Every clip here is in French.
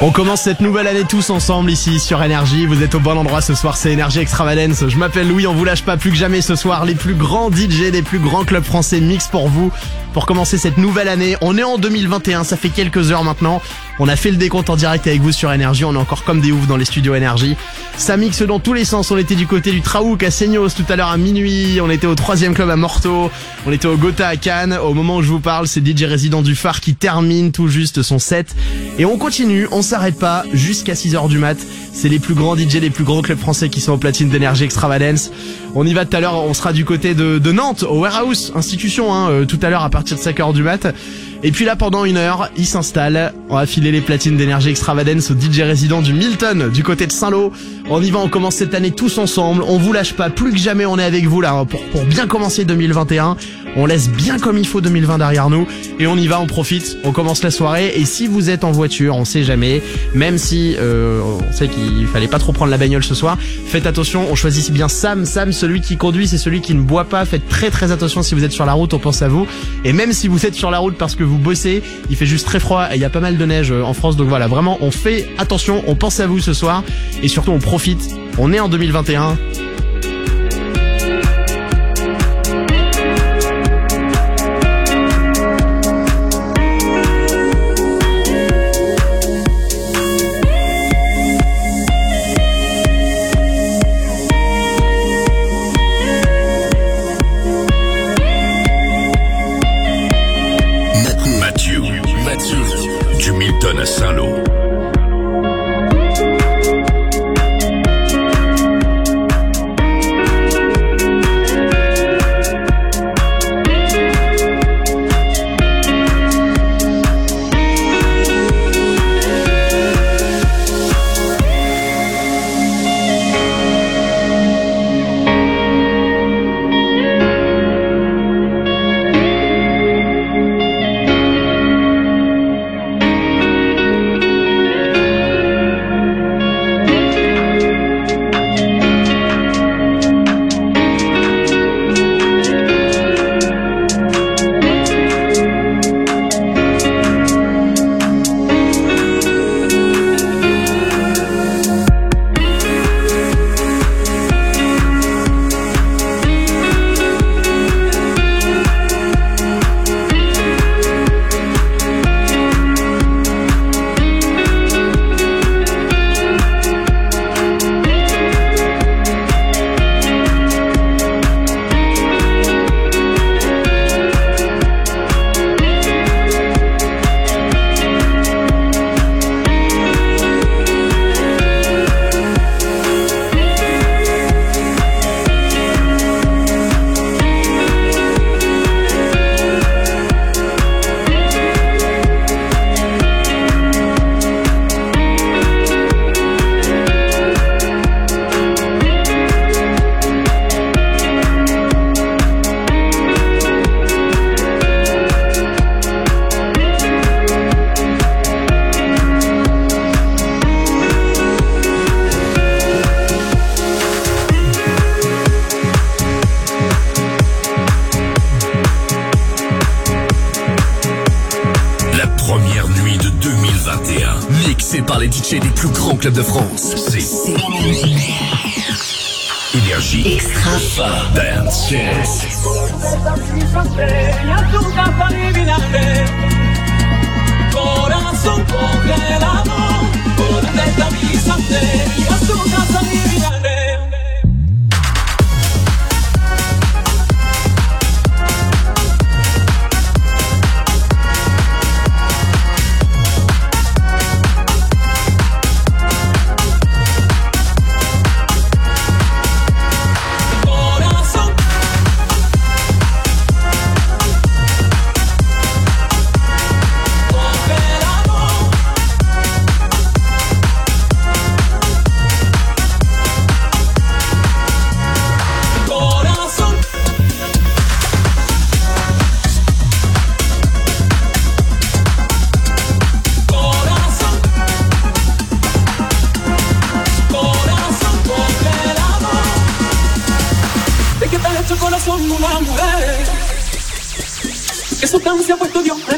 On commence cette nouvelle année tous ensemble ici sur Énergie. Vous êtes au bon endroit ce soir, c'est Énergie Extravagance. Je m'appelle Louis, on vous lâche pas plus que jamais ce soir. Les plus grands DJ des plus grands clubs français mix pour vous. Pour commencer cette nouvelle année, on est en 2021, ça fait quelques heures maintenant. On a fait le décompte en direct avec vous sur Énergie, on est encore comme des oufs dans les studios Énergie. Ça mixe dans tous les sens, on était du côté du Traouk à Seignos tout à l'heure à minuit, on était au troisième club à Morteau, on était au Gotha à Cannes. Au moment où je vous parle, c'est DJ résident du phare qui termine tout juste son set. Et on continue, on s'arrête pas jusqu'à 6h du mat. C'est les plus grands DJ, les plus grands clubs français qui sont au platine d'énergie extravagance. On y va tout à l'heure, on sera du côté de, de Nantes, au Warehouse, institution, hein, euh, tout à l'heure à partir de 5h du mat. Et puis là, pendant une heure, il s'installe. On va filer les platines d'énergie extravagance au DJ résident du Milton, du côté de Saint-Lô. On y va, on commence cette année tous ensemble. On vous lâche pas, plus que jamais on est avec vous là, hein, pour, pour bien commencer 2021. On laisse bien comme il faut 2020 derrière nous. Et on y va, on profite, on commence la soirée. Et si vous êtes en voiture, on sait jamais, même si euh, on sait qu'il fallait pas trop prendre la bagnole ce soir, faites attention, on choisit bien Sam. Sam, celui qui conduit, c'est celui qui ne boit pas. Faites très très attention si vous êtes sur la route, on pense à vous. Et même si vous êtes sur la route parce que vous bossez, il fait juste très froid et il y a pas mal de neige euh, en France. Donc voilà, vraiment, on fait attention, on pense à vous ce soir. Et surtout, on profite. On est en 2021. Salo. Par les DJ des plus grands clubs de France. C'est Énergie. Extra Dance. Corazón congelado, por deslizante, y a tu casa adivinaré.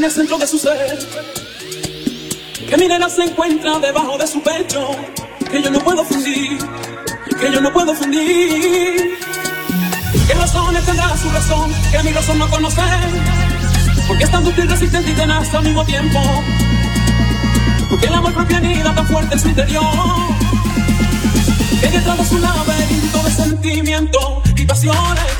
Centro de su ser Que mi nena se encuentra debajo de su pecho. Que yo no puedo fundir. Que yo no puedo fundir. ¿Qué razones tendrá su razón? Que mi razón no conoce. Porque es tan dúctil, resistente y tenaz al mismo tiempo. Porque el amor propio anida tan fuerte en su interior. Que detrás de su laberinto de sentimientos y pasiones.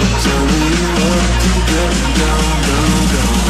Tell me what to get down, down, down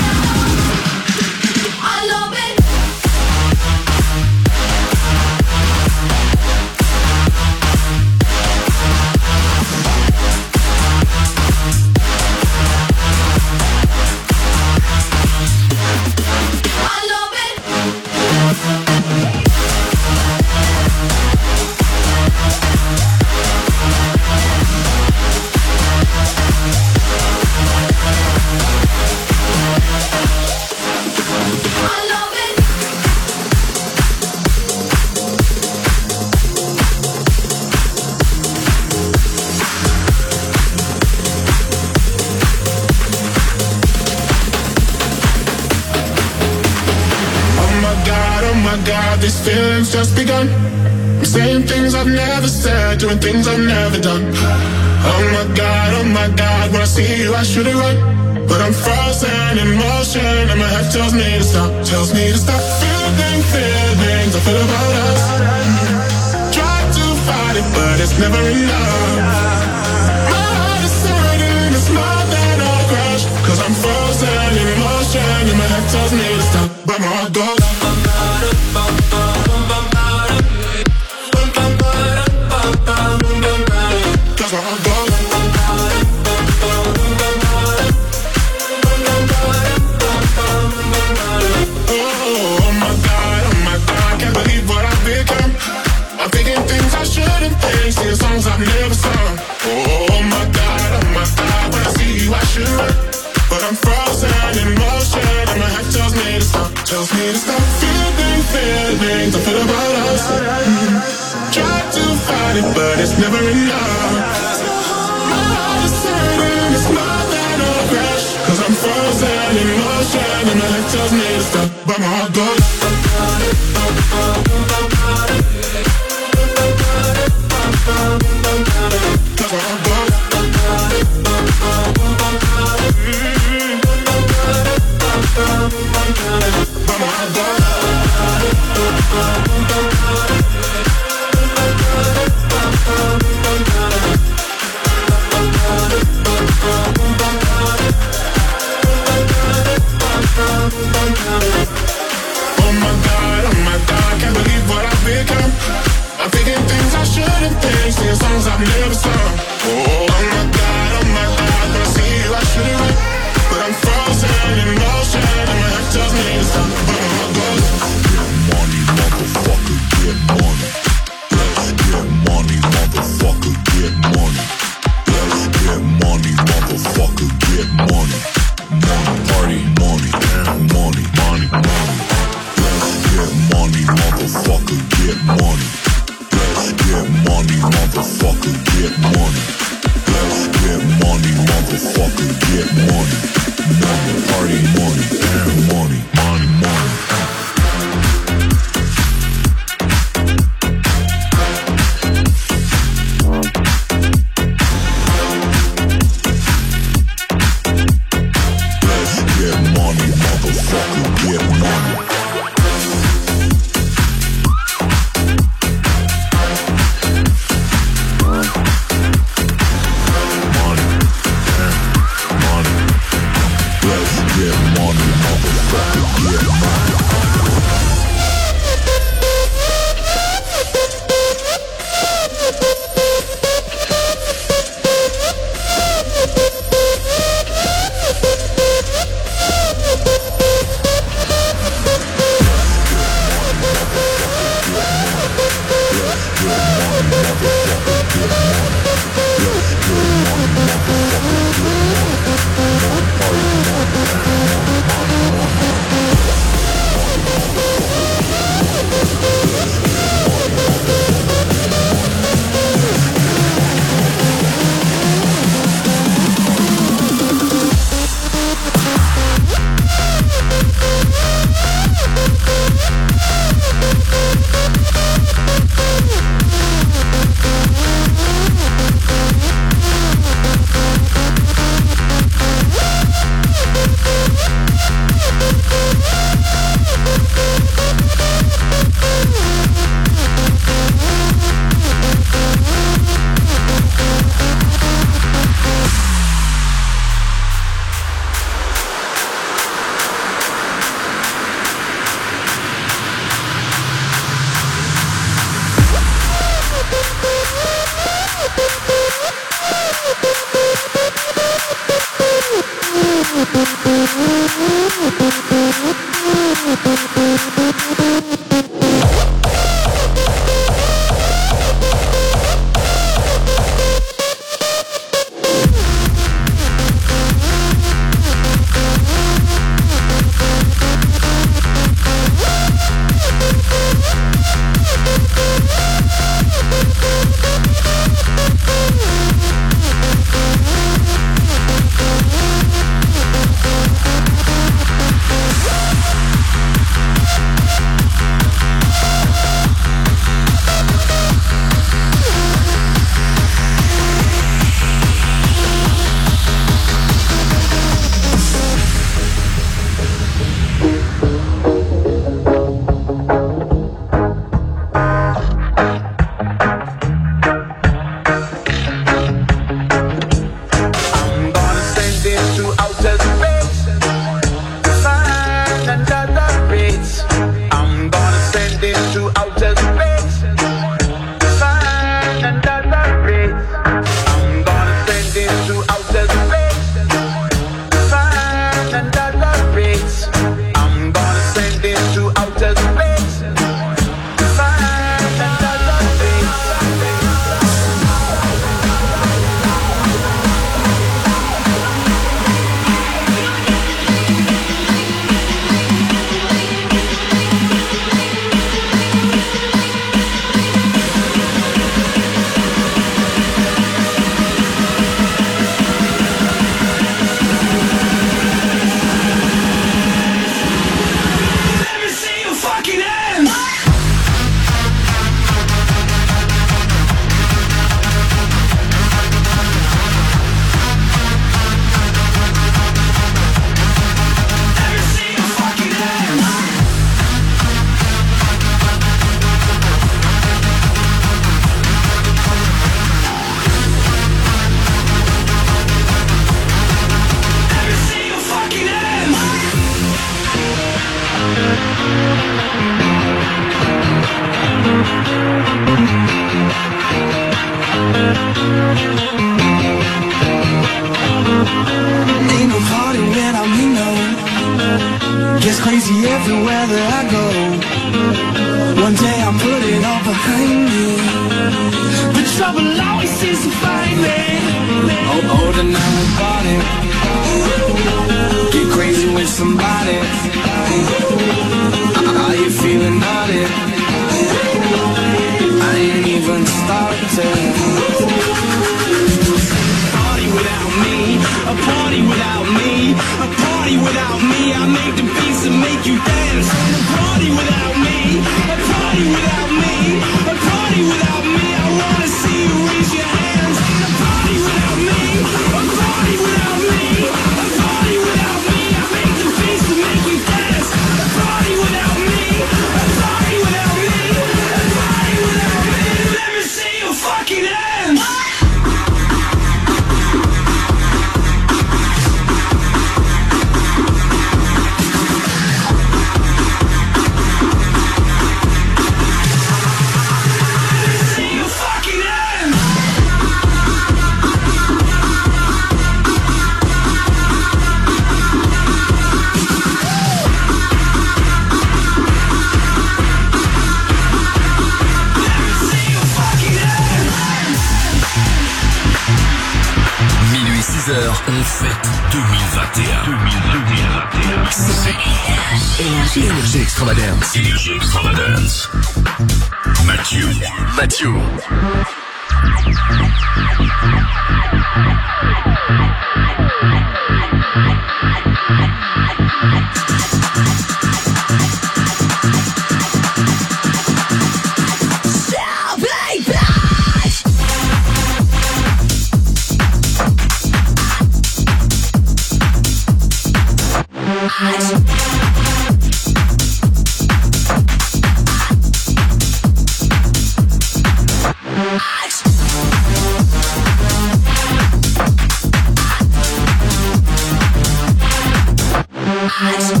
eyes.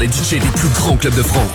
Les DJ des plus grands clubs de France.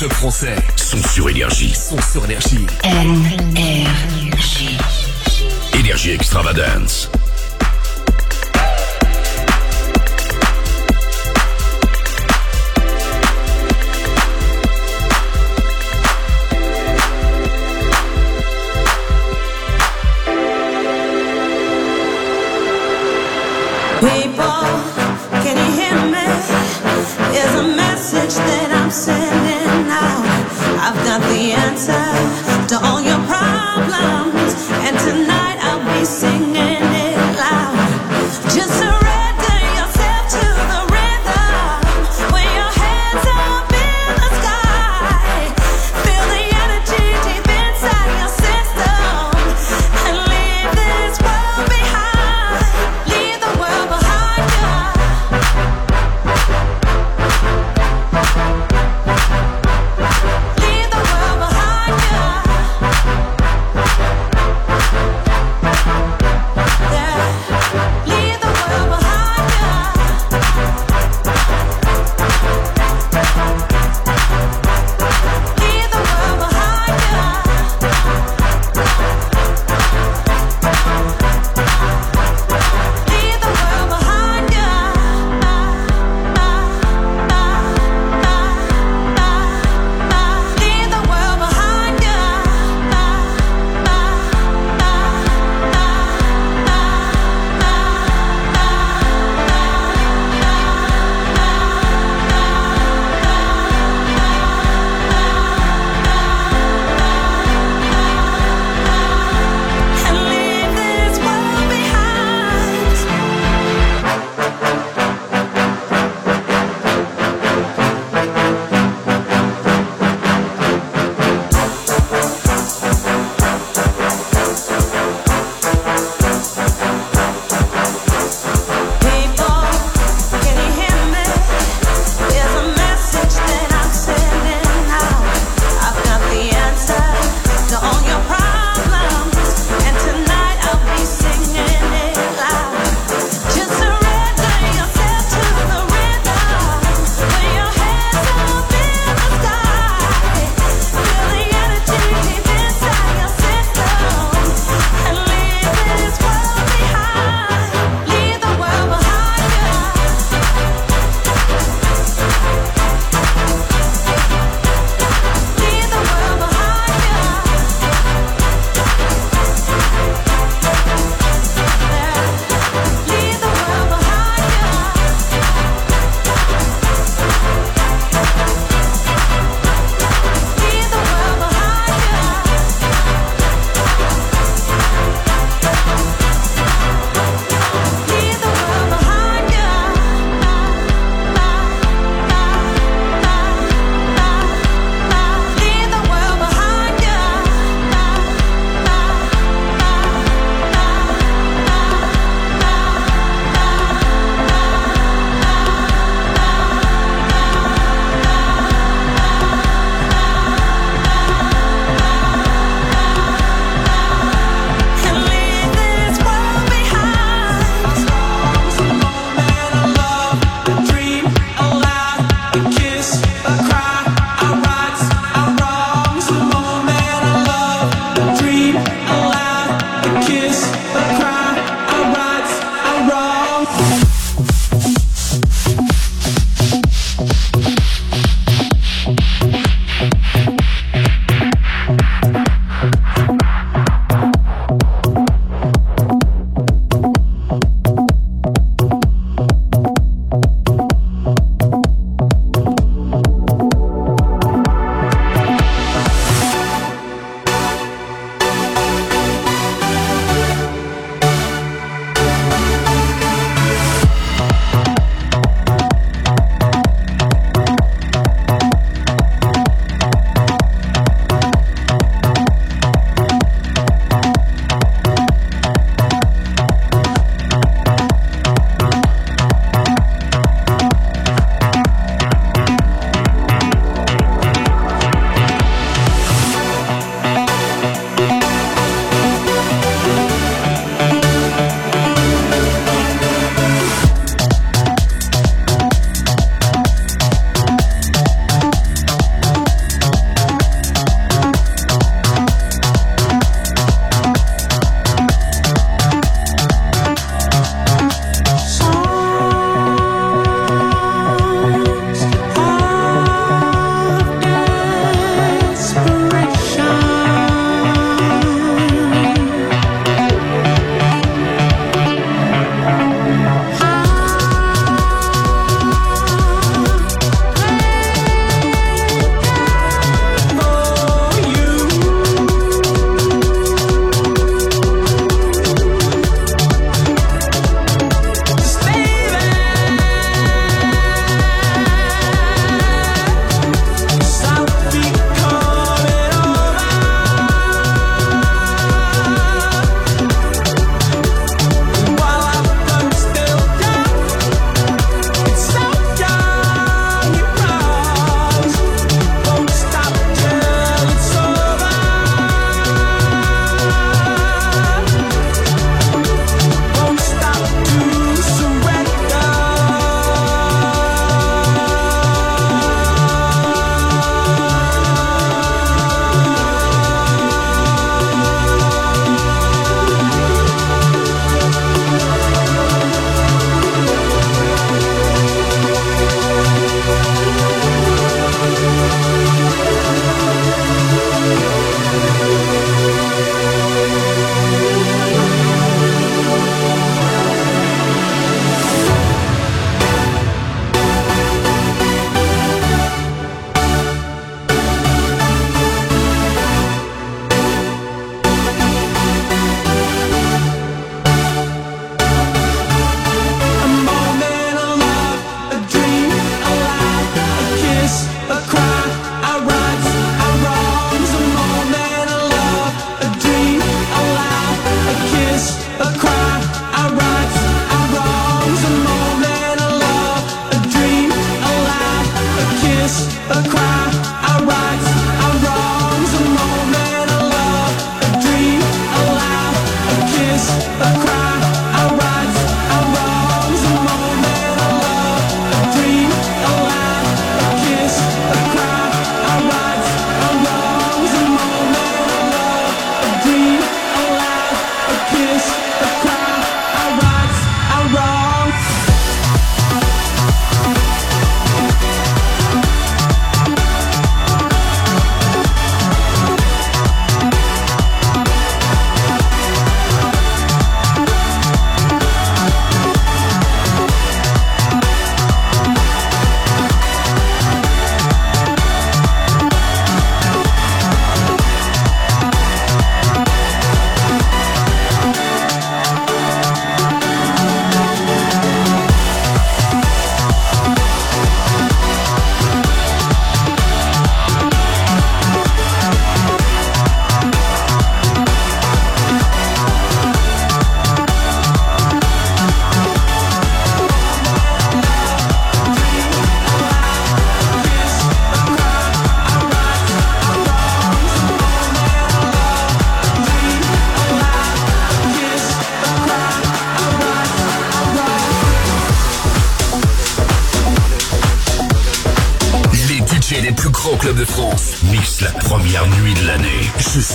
Clubs français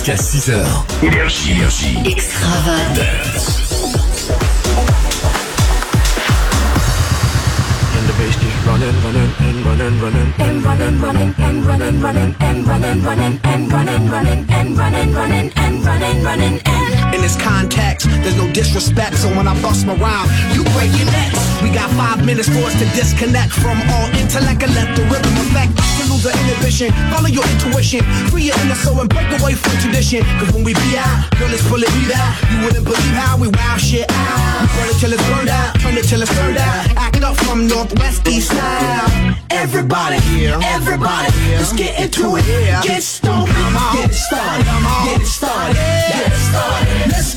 Jusqu'à 6h. Énergie, énergie. Extravagance. Bass keeps running, running, and running, running, and running, running, and running, running, and running, running, and running, running, and running, running, and running, running, and. In this context, there's no disrespect, so when I bust my rhyme, you break your necks. We got five minutes for us to disconnect from all intellect and let the rhythm affect. To inhibition, follow your intuition, free your inner soul and break away from tradition. Cause when we be out, girl, it's pulling me out. You wouldn't believe how we wow shit out. We burn it till it's burned out, turn it till it's turned out. Act up from northwest east side. Everybody, everybody, let's get into it. Get stoned, get it started, get it started, get it started. Let's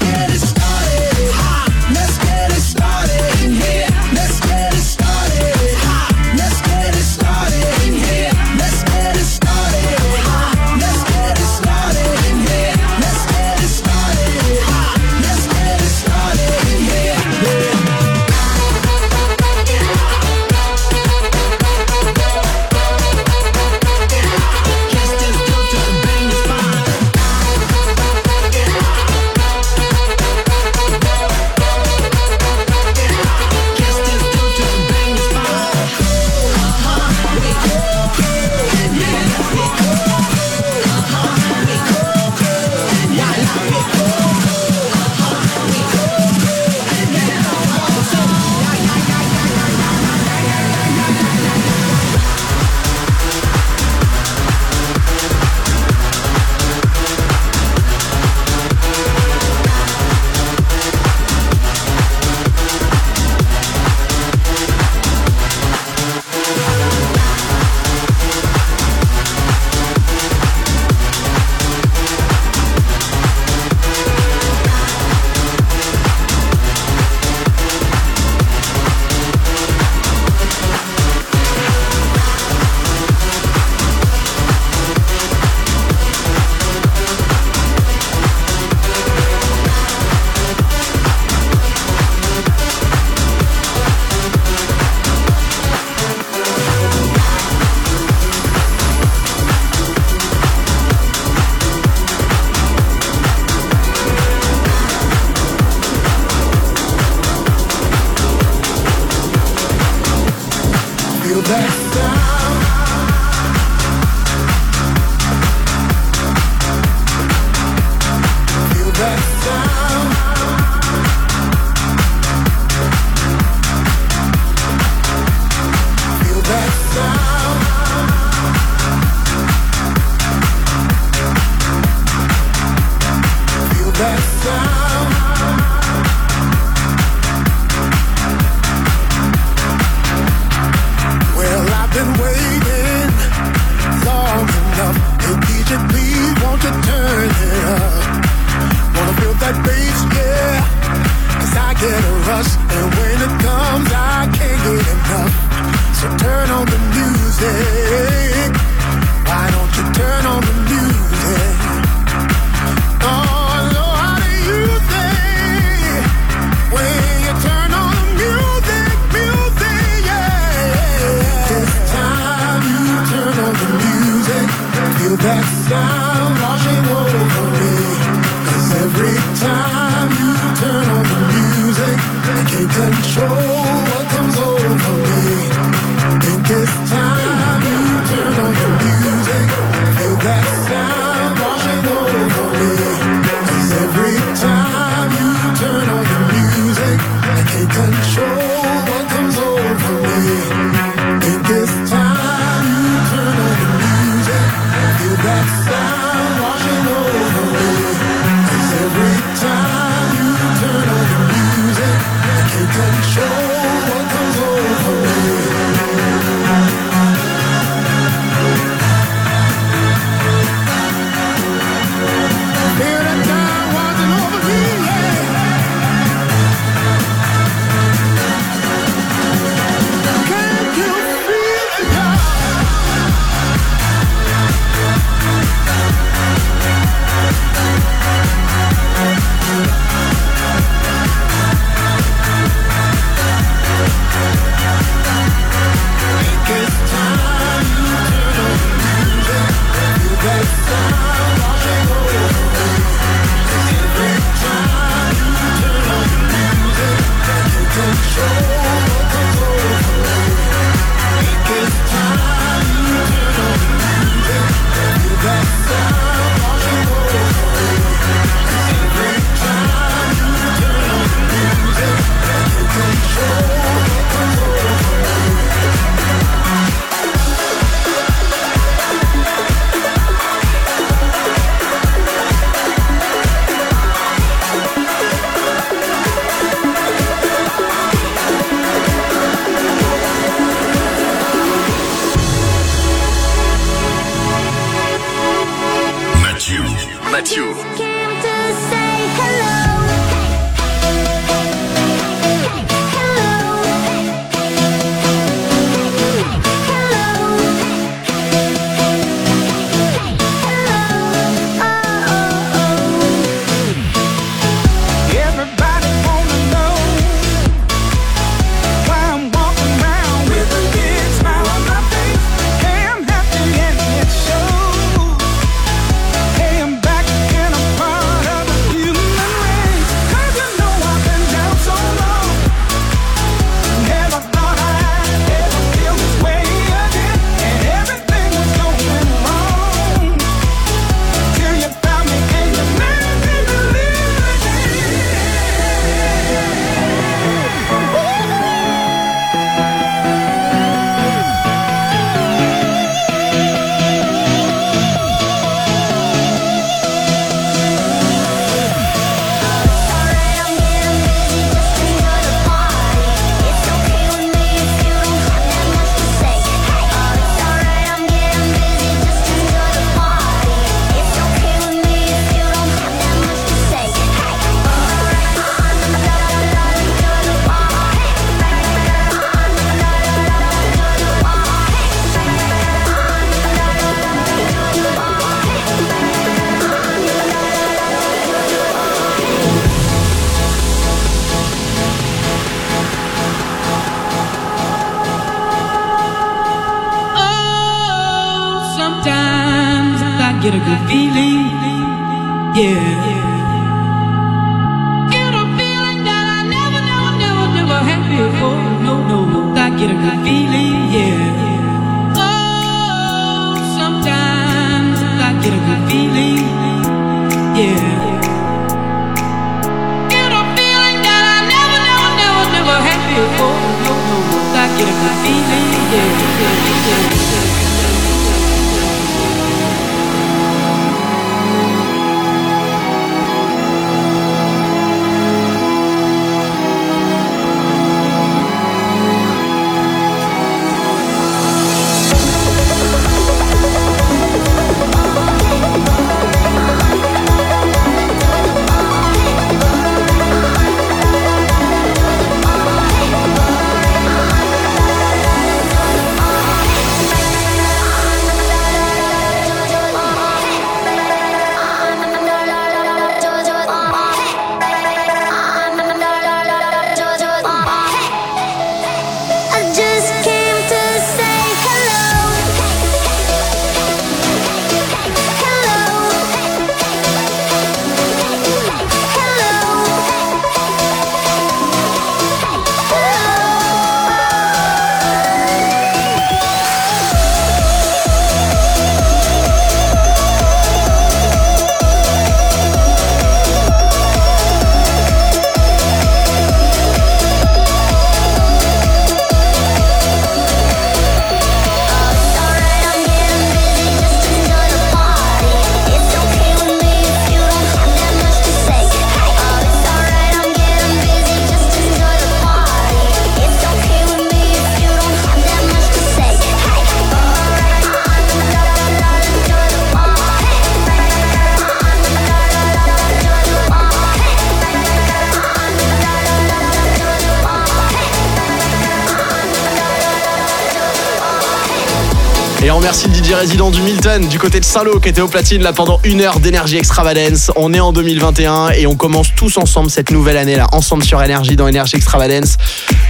du Milton du côté de Saint-Lô qui était au platine là pendant une heure d'énergie extravagance. On est en 2021 et on commence tous ensemble cette nouvelle année là, ensemble sur énergie dans énergie extravagance.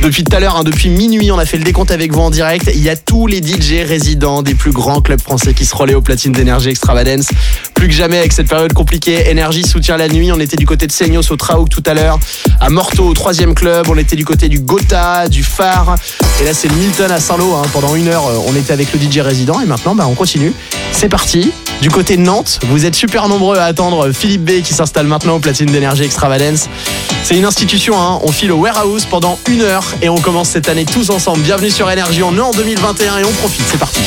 Depuis tout à l'heure, hein, depuis minuit, on a fait le décompte avec vous en direct. Il y a tous les DJ résidents des plus grands clubs français qui se relaient au platine d'énergie extravagance. Plus que jamais avec cette période compliquée, énergie soutient la nuit. On était du côté de Seignos au Traouk tout à l'heure, à Morteau au troisième club. On était du côté du Gotha, du Phare. Et là, c'est Milton à Saint-Lô. hein. Pendant une heure, euh, on était avec le DJ résident et maintenant, bah, on continue. C'est parti. Du côté de Nantes, vous êtes super nombreux à attendre Philippe B qui s'installe maintenant au platine d'énergie extravagance. C'est une institution, hein. on file au warehouse pendant une heure et on commence cette année tous ensemble. Bienvenue sur Énergie, on est en 2021 et on profite, c'est parti.